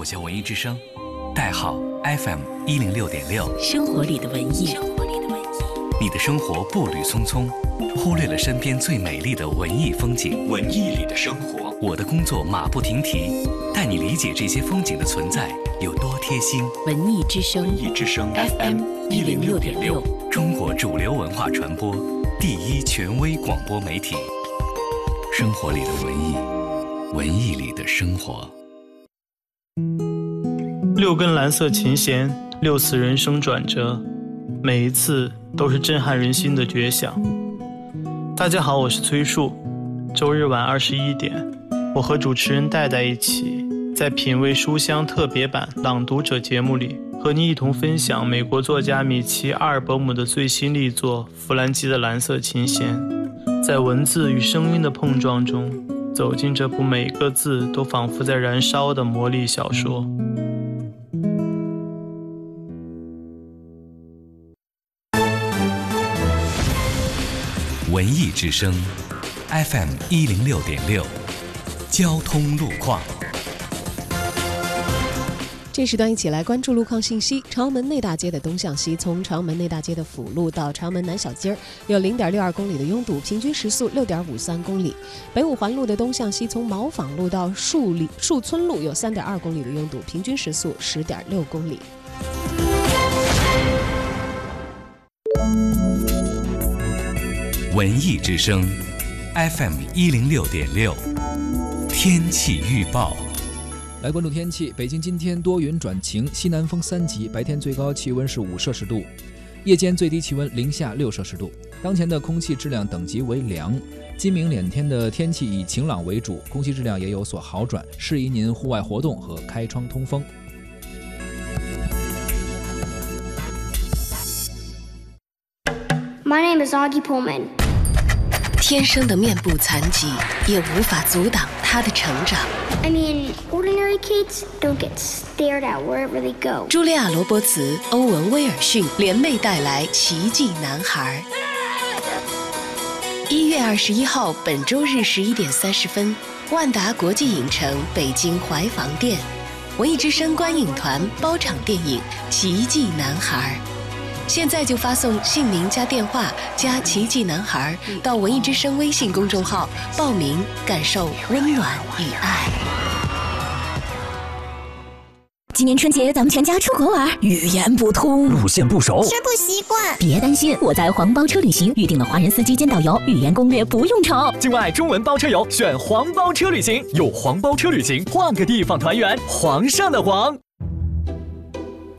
我叫文艺之声，代号 FM 一零六点六。生活里的文艺，生活里的文艺。你的生活步履匆匆，忽略了身边最美丽的文艺风景。文艺里的生活，我的工作马不停蹄，带你理解这些风景的存在有多贴心。文艺之声，文艺之声 FM 一零六点六，中国主流文化传播第一权威广播媒体。生活里的文艺，文艺里的生活。六根蓝色琴弦，六次人生转折，每一次都是震撼人心的绝响。大家好，我是崔树。周日晚二十一点，我和主持人戴戴一起，在品味书香特别版朗读者节目里，和你一同分享美国作家米奇·阿尔伯姆的最新力作《弗兰基的蓝色琴弦》。在文字与声音的碰撞中，走进这部每个字都仿佛在燃烧的魔力小说。文艺之声，FM 一零六点六，交通路况。这时段一起来关注路况信息。朝门内大街的东向西，从朝门内大街的辅路到朝门南小街儿，有零点六二公里的拥堵，平均时速六点五三公里。北五环路的东向西，从毛坊路到树里树村路，有三点二公里的拥堵，平均时速十点六公里。文艺之声，FM 一零六点六，天气预报。来关注天气，北京今天多云转晴，西南风三级，白天最高气温是五摄氏度，夜间最低气温零下六摄氏度。当前的空气质量等级为良。今明两天的天气以晴朗为主，空气质量也有所好转，适宜您户外活动和开窗通风。My name is Augie Pullman. 天生的面部残疾也无法阻挡他的成长。I mean, ordinary kids don't get stared at wherever they go. 茱莉亚·罗伯茨、欧文·威尔逊联袂带来《奇迹男孩》。一月二十一号，本周日十一点三十分，万达国际影城北京怀房店，文艺之声观影团包场电影《奇迹男孩》。现在就发送姓名加电话加“奇迹男孩”到文艺之声微信公众号报名，感受温暖与爱。今年春节咱们全家出国玩，语言不通，路线不熟，吃不习惯。别担心，我在黄包车旅行预定了华人司机兼导游，语言攻略不用愁。境外中文包车游选黄包车旅行，有黄包车旅行，换个地方团圆，皇上的皇。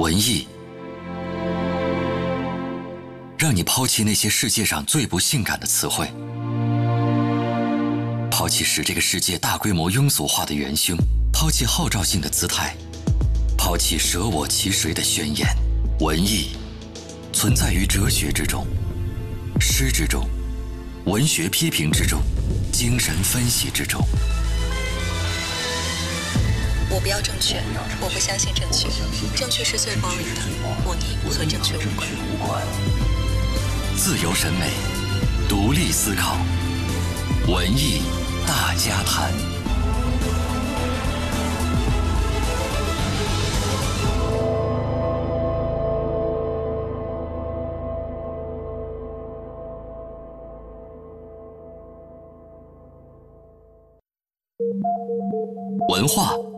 文艺，让你抛弃那些世界上最不性感的词汇，抛弃使这个世界大规模庸俗化的元凶，抛弃号召性的姿态，抛弃舍我其谁的宣言。文艺存在于哲学之中，诗之中，文学批评之中，精神分析之中。我不要正确，我不相信正确，正确是最 boring 的，文艺和正确无关。自由审美，独立思考，文艺大家谈。文化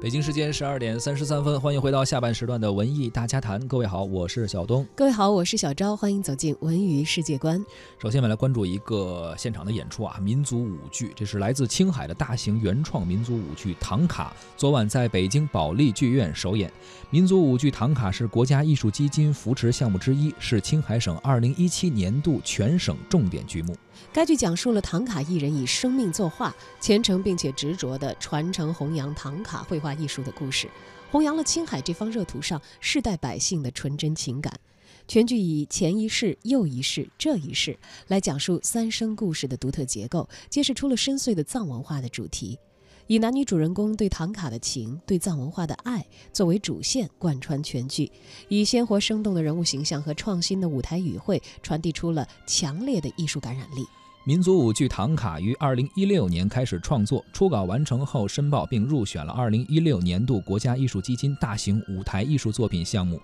北京时间十二点三十三分，欢迎回到下半时段的文艺大家谈。各位好，我是小东。各位好，我是小昭。欢迎走进文娱世界观。首先，我们来关注一个现场的演出啊，民族舞剧。这是来自青海的大型原创民族舞剧《唐卡》，昨晚在北京保利剧院首演。民族舞剧《唐卡》是国家艺术基金扶持项目之一，是青海省二零一七年度全省重点剧目。该剧讲述了唐卡艺人以生命作画，虔诚并且执着地传承弘扬唐卡绘画艺术的故事，弘扬了青海这方热土上世代百姓的纯真情感。全剧以前一世、又一世、这一世来讲述三生故事的独特结构，揭示出了深邃的藏文化的主题。以男女主人公对唐卡的情、对藏文化的爱作为主线，贯穿全剧，以鲜活生动的人物形象和创新的舞台语汇，传递出了强烈的艺术感染力。民族舞剧《唐卡》于二零一六年开始创作，初稿完成后申报并入选了二零一六年度国家艺术基金大型舞台艺术作品项目。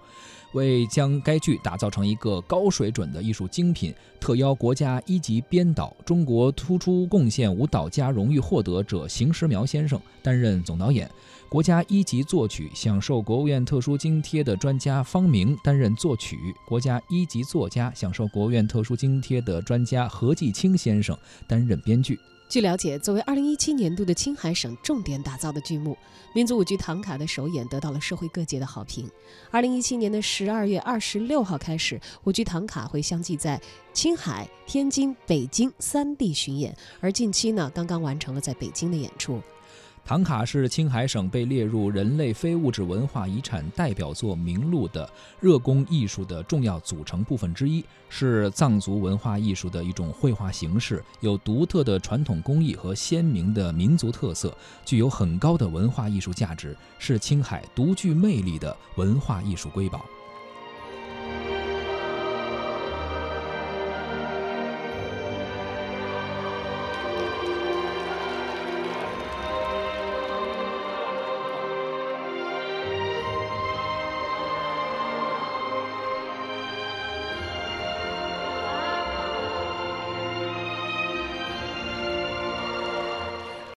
为将该剧打造成一个高水准的艺术精品，特邀国家一级编导、中国突出贡献舞蹈家荣誉获得者邢时苗先生担任总导演；国家一级作曲、享受国务院特殊津贴的专家方明担任作曲；国家一级作家、享受国务院特殊津贴的专家何继清先生担任编剧。据了解，作为2017年度的青海省重点打造的剧目，民族舞剧《唐卡》的首演得到了社会各界的好评。2017年的12月26号开始，舞剧《唐卡》会相继在青海、天津、北京三地巡演，而近期呢，刚刚完成了在北京的演出。唐卡是青海省被列入人类非物质文化遗产代表作名录的热工艺术的重要组成部分之一，是藏族文化艺术的一种绘画形式，有独特的传统工艺和鲜明的民族特色，具有很高的文化艺术价值，是青海独具魅力的文化艺术瑰宝。